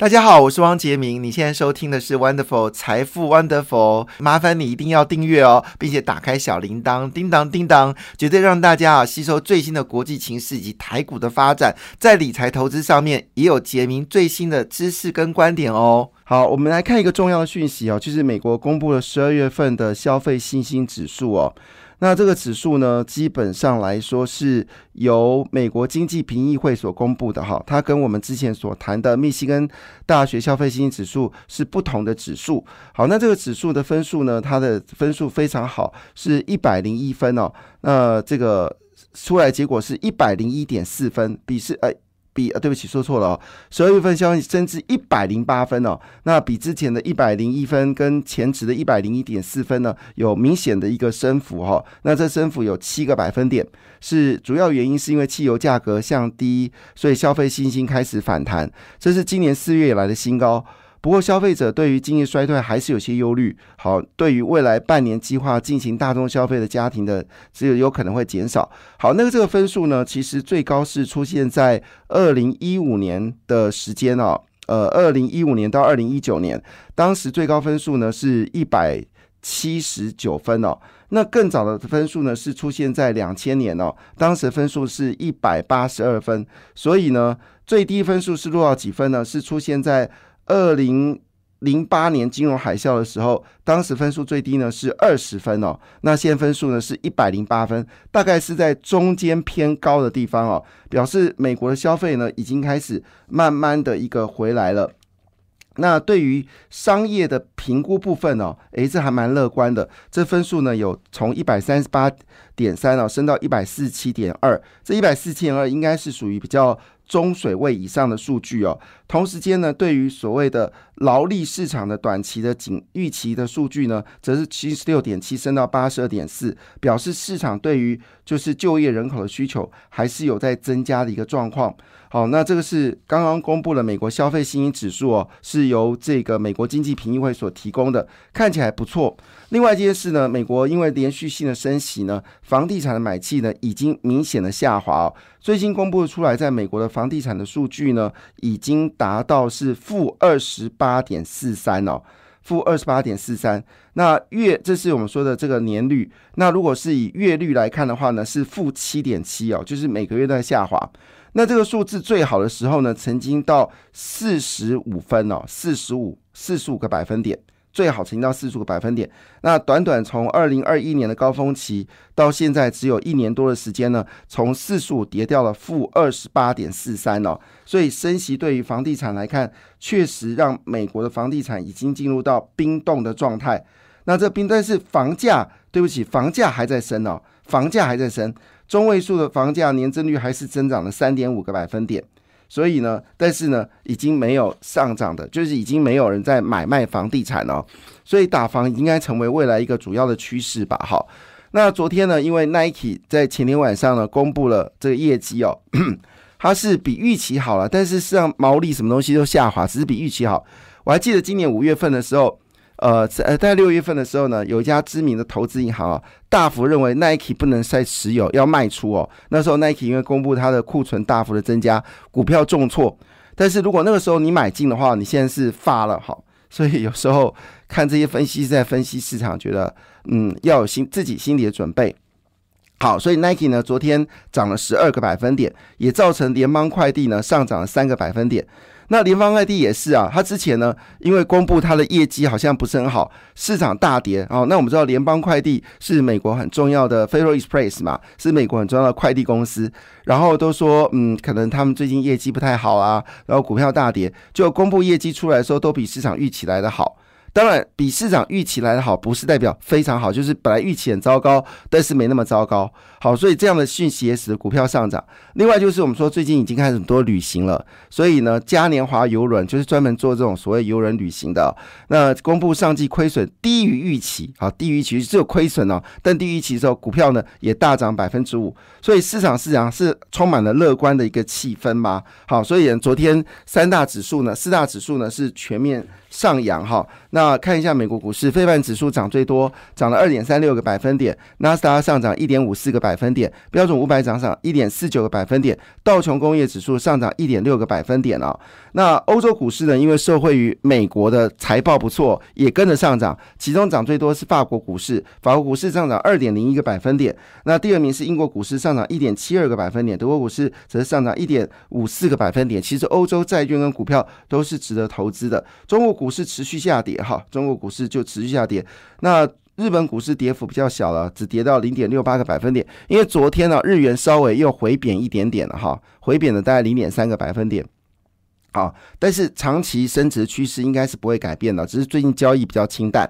大家好，我是汪杰明。你现在收听的是 Wonderful 财富 Wonderful，麻烦你一定要订阅哦，并且打开小铃铛，叮当叮当，绝对让大家啊吸收最新的国际情势以及台股的发展，在理财投资上面也有杰明最新的知识跟观点哦。好，我们来看一个重要的讯息哦，就是美国公布了十二月份的消费信心指数哦。那这个指数呢，基本上来说是由美国经济评议会所公布的哈，它跟我们之前所谈的密西根大学消费信心指数是不同的指数。好，那这个指数的分数呢，它的分数非常好，是一百零一分哦。那这个出来结果是一百零一点四分，比是哎。比呃，对不起，说错了哦。十二月份消息升至一百零八分哦，那比之前的一百零一分跟前值的一百零一点四分呢，有明显的一个升幅哈。那这升幅有七个百分点，是主要原因是因为汽油价格降低，所以消费信心开始反弹，这是今年四月以来的新高。不过，消费者对于经济衰退还是有些忧虑。好，对于未来半年计划进行大众消费的家庭的，只有有可能会减少。好，那个这个分数呢，其实最高是出现在二零一五年的时间哦，呃，二零一五年到二零一九年，当时最高分数呢是一百七十九分哦。那更早的分数呢是出现在两千年哦，当时分数是一百八十二分。所以呢，最低分数是落到几分呢？是出现在。二零零八年金融海啸的时候，当时分数最低呢是二十分哦，那现分数呢是一百零八分，大概是在中间偏高的地方哦，表示美国的消费呢已经开始慢慢的一个回来了。那对于商业的评估部分哦，诶，这还蛮乐观的，这分数呢有从一百三十八点三哦升到一百四十七点二，这一百四十七点二应该是属于比较。中水位以上的数据哦，同时间呢，对于所谓的劳力市场的短期的景预期的数据呢，则是七十六点七升到八十二点四，表示市场对于就是就业人口的需求还是有在增加的一个状况。好，那这个是刚刚公布了美国消费信心指数哦，是由这个美国经济评议会所提供的，看起来不错。另外一件事呢，美国因为连续性的升息呢，房地产的买气呢已经明显的下滑哦。最新公布出来，在美国的房地产的数据呢，已经达到是负二十八点四三哦，负二十八点四三。那月这是我们说的这个年率，那如果是以月率来看的话呢，是负七点七哦，就是每个月都在下滑。那这个数字最好的时候呢，曾经到四十五分哦，四十五四十五个百分点，最好曾经到四十五个百分点。那短短从二零二一年的高峰期到现在只有一年多的时间呢，从四十五跌掉了负二十八点四三哦。所以升息对于房地产来看，确实让美国的房地产已经进入到冰冻的状态。那这冰但是房价，对不起，房价还在升哦，房价还在升。中位数的房价年增率还是增长了三点五个百分点，所以呢，但是呢，已经没有上涨的，就是已经没有人在买卖房地产了，所以打房应该成为未来一个主要的趋势吧。好，那昨天呢，因为 Nike 在前天晚上呢公布了这个业绩哦，它是比预期好了，但是实际上毛利什么东西都下滑，只是比预期好。我还记得今年五月份的时候。呃，在在六月份的时候呢，有一家知名的投资银行啊，大幅认为 Nike 不能再持有，要卖出哦。那时候 Nike 因为公布它的库存大幅的增加，股票重挫。但是如果那个时候你买进的话，你现在是发了哈。所以有时候看这些分析是在分析市场，觉得嗯要有心自己心里的准备。好，所以 Nike 呢昨天涨了十二个百分点，也造成联邦快递呢上涨了三个百分点。那联邦快递也是啊，它之前呢，因为公布它的业绩好像不是很好，市场大跌哦。那我们知道联邦快递是美国很重要的 Federal Express 嘛，是美国很重要的快递公司。然后都说，嗯，可能他们最近业绩不太好啊，然后股票大跌，就公布业绩出来的时候，都比市场预期来的好。当然，比市场预期来的好，不是代表非常好，就是本来预期很糟糕，但是没那么糟糕。好，所以这样的讯息也使得股票上涨。另外就是我们说最近已经开始很多旅行了，所以呢，嘉年华游轮就是专门做这种所谓游轮旅行的。那公布上季亏损低于预期，好，低于预期只有亏损哦，但低于预期之后，股票呢也大涨百分之五。所以市场市场是充满了乐观的一个气氛嘛。好，所以昨天三大指数呢，四大指数呢是全面上扬哈。那那看一下美国股市，非半指数涨最多，涨了二点三六个百分点，纳斯达上涨一点五四个百分点，标准五百涨涨一点四九个百分点，道琼工业指数上涨一点六个百分点啊。那欧洲股市呢，因为受惠于美国的财报不错，也跟着上涨，其中涨最多是法国股市，法国股市上涨二点零一个百分点，那第二名是英国股市上涨一点七二个百分点，德国股市则是上涨一点五四个百分点。其实欧洲债券跟股票都是值得投资的。中国股市持续下跌。哈，中国股市就持续下跌。那日本股市跌幅比较小了，只跌到零点六八个百分点。因为昨天呢，日元稍微又回贬一点点了哈，回贬了大概零点三个百分点。好，但是长期升值趋势应该是不会改变的，只是最近交易比较清淡。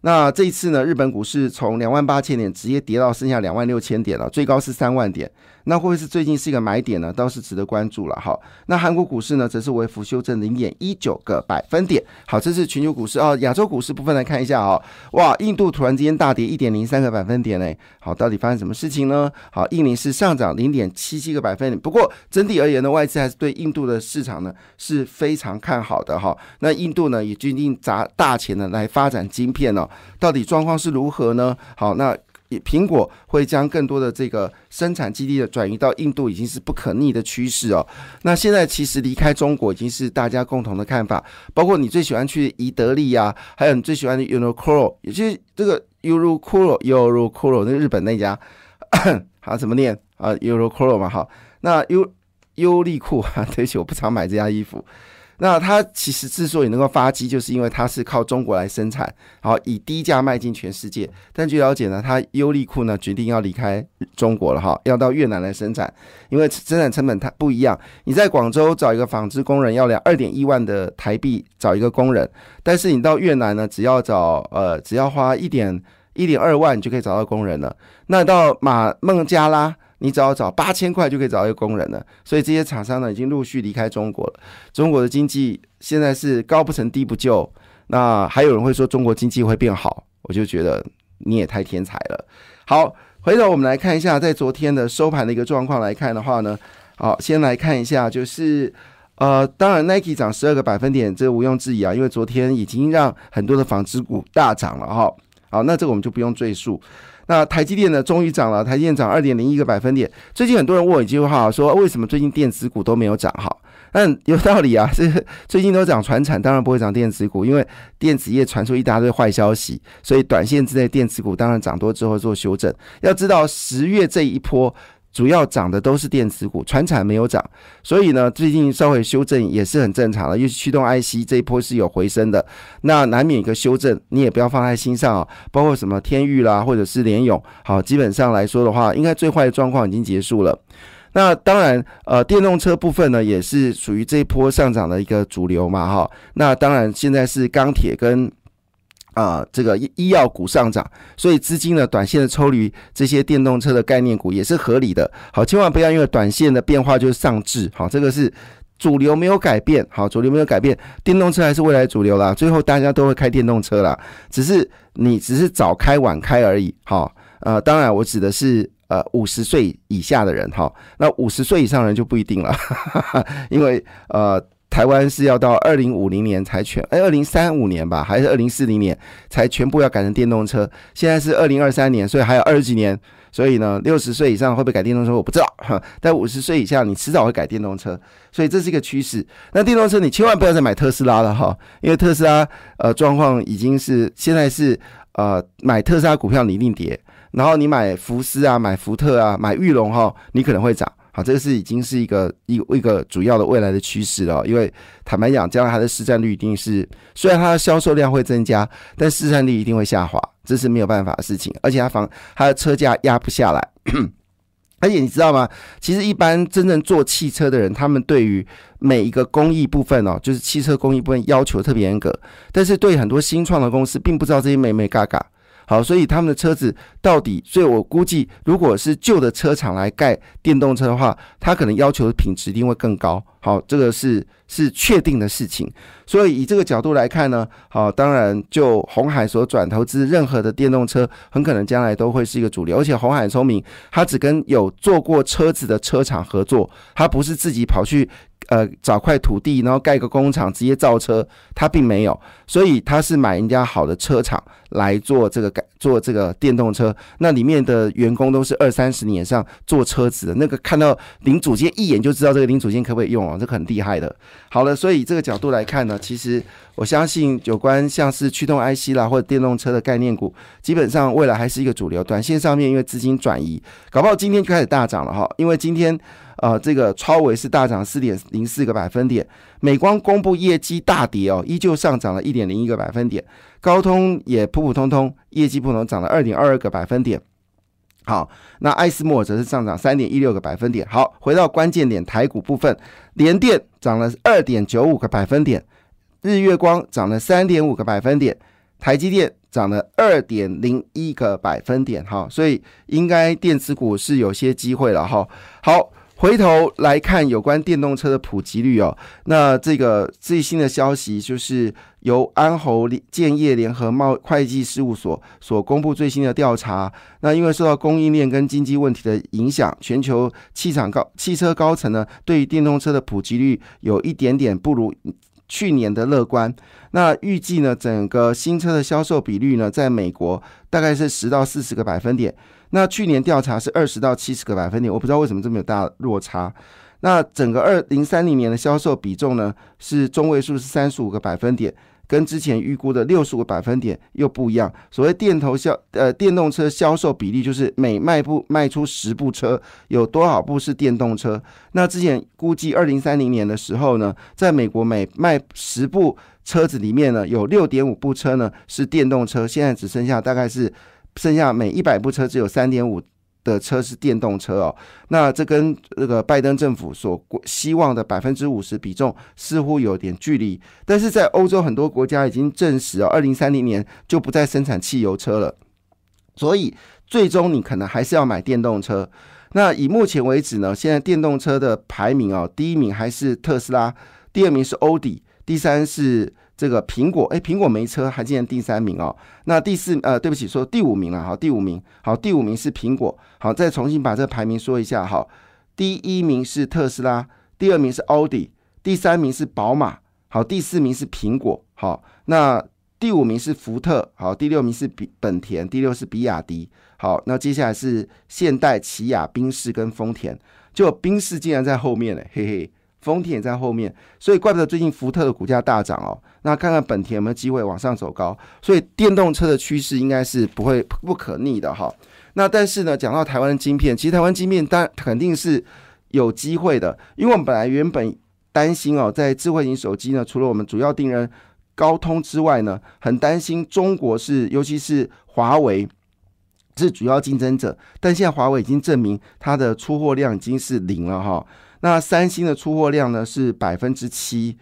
那这一次呢，日本股市从两万八千点直接跌到剩下两万六千点了，最高是三万点。那会不会是最近是一个买点呢？倒是值得关注了哈。那韩国股市呢，则是微幅修正零点一九个百分点。好，这是全球股市哦。亚洲股市部分来看一下啊，哇，印度突然之间大跌一点零三个百分点嘞。好，到底发生什么事情呢？好，印尼是上涨零点七七个百分点。不过整体而言呢，外资还是对印度的市场呢是非常看好的哈。那印度呢也决定砸大钱呢来发展晶片哦。到底状况是如何呢？好，那。苹果会将更多的这个生产基地的转移到印度，已经是不可逆的趋势哦。那现在其实离开中国已经是大家共同的看法，包括你最喜欢去宜得利啊，还有你最喜欢的 Uniqlo，也就是这个 Uniqlo，Uniqlo 那个日本那家，好怎么念啊？Uniqlo 嘛，好，那优优利库啊，对不起，我不常买这家衣服。那它其实之所以能够发迹，就是因为它是靠中国来生产，好以低价卖进全世界。但据了解呢，它优利库呢决定要离开中国了哈，要到越南来生产，因为生产成本它不一样。你在广州找一个纺织工人要两二点一万的台币找一个工人，但是你到越南呢，只要找呃只要花一点一点二万就可以找到工人了。那到马孟加拉。你只要找八千块就可以找到一个工人了，所以这些厂商呢已经陆续离开中国了。中国的经济现在是高不成低不就，那还有人会说中国经济会变好，我就觉得你也太天才了。好，回头我们来看一下，在昨天的收盘的一个状况来看的话呢，好，先来看一下，就是呃，当然 Nike 涨十二个百分点，这毋庸置疑啊，因为昨天已经让很多的纺织股大涨了哈。好，那这个我们就不用赘述。那台积电呢，终于涨了，台积电涨二点零一个百分点。最近很多人问我一句话，说为什么最近电子股都没有涨？好，但有道理啊，这最近都涨船产，当然不会涨电子股，因为电子业传出一大堆坏消息，所以短线之内电子股当然涨多之后做修正。要知道十月这一波。主要涨的都是电子股，船产没有涨，所以呢，最近稍微修正也是很正常的。尤其驱动 IC 这一波是有回升的，那难免一个修正，你也不要放在心上啊。包括什么天域啦，或者是联勇，好，基本上来说的话，应该最坏的状况已经结束了。那当然，呃，电动车部分呢，也是属于这一波上涨的一个主流嘛，哈。那当然，现在是钢铁跟。啊，这个医药股上涨，所以资金呢短线的抽离这些电动车的概念股也是合理的。好，千万不要因为短线的变化就上至。好，这个是主流没有改变。好，主流没有改变，电动车还是未来主流啦。最后大家都会开电动车啦，只是你只是早开晚开而已。好，呃，当然我指的是呃五十岁以下的人哈，那五十岁以上人就不一定了，因为呃。台湾是要到二零五零年才全，哎，二零三五年吧，还是二零四零年才全部要改成电动车？现在是二零二三年，所以还有二十几年。所以呢，六十岁以上会不会改电动车？我不知道。哈，但五十岁以下，你迟早会改电动车。所以这是一个趋势。那电动车你千万不要再买特斯拉了哈，因为特斯拉呃状况已经是现在是呃买特斯拉股票你一定跌，然后你买福斯啊、买福特啊、买玉龙哈，你可能会涨。好，这个是已经是一个一一个主要的未来的趋势了。因为坦白讲，将来它的市占率一定是，虽然它的销售量会增加，但市占率一定会下滑，这是没有办法的事情。而且它房它的车价压不下来。而且你知道吗？其实一般真正做汽车的人，他们对于每一个工艺部分哦，就是汽车工艺部分要求特别严格。但是对很多新创的公司，并不知道这些美美嘎嘎。好，所以他们的车子到底，所以我估计，如果是旧的车厂来盖电动车的话，它可能要求的品质一定会更高。好，这个是是确定的事情。所以以这个角度来看呢，好，当然就红海所转投资任何的电动车，很可能将来都会是一个主流。而且红海聪明，他只跟有做过车子的车厂合作，他不是自己跑去呃找块土地，然后盖个工厂直接造车，他并没有，所以他是买人家好的车厂来做这个改做这个电动车。那里面的员工都是二三十年以上做车子的，那个看到零组件一眼就知道这个零组件可不可以用哦，这个很厉害的。好了，所以这个角度来看呢，其实我相信有关像是驱动 IC 啦或者电动车的概念股，基本上未来还是一个主流。短线上面因为资金转移，搞不好今天就开始大涨了哈，因为今天。呃，这个超维是大涨四点零四个百分点，美光公布业绩大跌哦，依旧上涨了一点零一个百分点，高通也普普通通，业绩普通涨了二点二二个百分点。好，那艾斯莫则是上涨三点一六个百分点。好，回到关键点，台股部分，联电涨了二点九五个百分点，日月光涨了三点五个百分点，台积电涨了二点零一个百分点。哈，所以应该电子股是有些机会了哈。好。回头来看有关电动车的普及率哦，那这个最新的消息就是由安侯建业联合贸会计事务所所公布最新的调查。那因为受到供应链跟经济问题的影响，全球汽厂高汽车高层呢，对于电动车的普及率有一点点不如去年的乐观。那预计呢，整个新车的销售比率呢，在美国大概是十到四十个百分点。那去年调查是二十到七十个百分点，我不知道为什么这么有大落差。那整个二零三零年的销售比重呢，是中位数是三十五个百分点，跟之前预估的六十个百分点又不一样。所谓电头销呃电动车销售比例，就是每卖部卖出十部车，有多少部是电动车？那之前估计二零三零年的时候呢，在美国每卖十部车子里面呢，有六点五部车呢是电动车，现在只剩下大概是。剩下每一百部车只有三点五的车是电动车哦，那这跟这个拜登政府所希望的百分之五十比重似乎有点距离。但是在欧洲很多国家已经证实哦，二零三零年就不再生产汽油车了，所以最终你可能还是要买电动车。那以目前为止呢，现在电动车的排名哦，第一名还是特斯拉，第二名是欧迪，第三是。这个苹果，哎，苹果没车，还竟然第三名哦。那第四，呃，对不起，说第五名了，好，第五名，好，第五名是苹果，好，再重新把这个排名说一下，好，第一名是特斯拉，第二名是奥迪，第三名是宝马，好，第四名是苹果，好，那第五名是福特，好，第六名是比本田，第六是比亚迪，好，那接下来是现代、起亚、宾士跟丰田，就宾士竟然在后面呢，嘿嘿。丰田也在后面，所以怪不得最近福特的股价大涨哦。那看看本田有没有机会往上走高。所以电动车的趋势应该是不会不可逆的哈。那但是呢，讲到台湾的晶片，其实台湾晶片当然肯定是有机会的，因为我们本来原本担心哦，在智慧型手机呢，除了我们主要定人高通之外呢，很担心中国是，尤其是华为是主要竞争者。但现在华为已经证明它的出货量已经是零了哈。那三星的出货量呢是百分之七，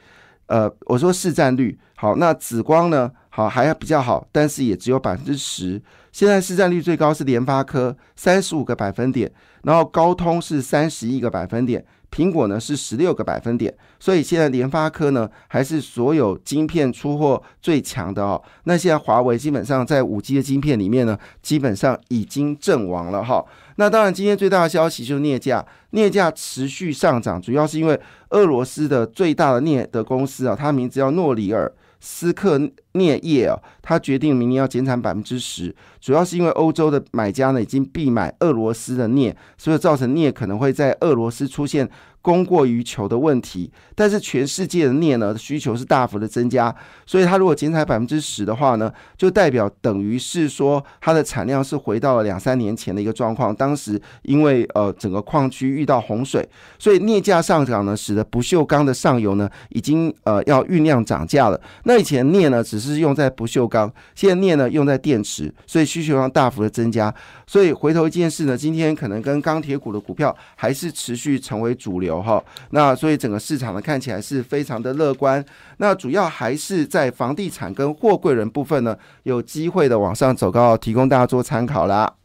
呃，我说市占率好，那紫光呢好还比较好，但是也只有百分之十。现在市占率最高是联发科三十五个百分点，然后高通是三十一个百分点。苹果呢是十六个百分点，所以现在联发科呢还是所有晶片出货最强的哦。那现在华为基本上在五 G 的晶片里面呢，基本上已经阵亡了哈。那当然，今天最大的消息就是镍价，镍价持续上涨，主要是因为俄罗斯的最大的镍的公司啊，它名字叫诺里尔。斯克镍业啊，它决定明年要减产百分之十，主要是因为欧洲的买家呢已经必买俄罗斯的镍，所以造成镍可能会在俄罗斯出现。供过于求的问题，但是全世界的镍呢需求是大幅的增加，所以它如果减产百分之十的话呢，就代表等于是说它的产量是回到了两三年前的一个状况。当时因为呃整个矿区遇到洪水，所以镍价上涨呢，使得不锈钢的上游呢已经呃要酝酿涨价了。那以前镍呢只只是用在不锈钢，现在镍呢用在电池，所以需求量大幅的增加。所以回头一件事呢，今天可能跟钢铁股的股票还是持续成为主流。哈，那所以整个市场呢看起来是非常的乐观。那主要还是在房地产跟货柜人部分呢，有机会的往上走高，提供大家做参考啦。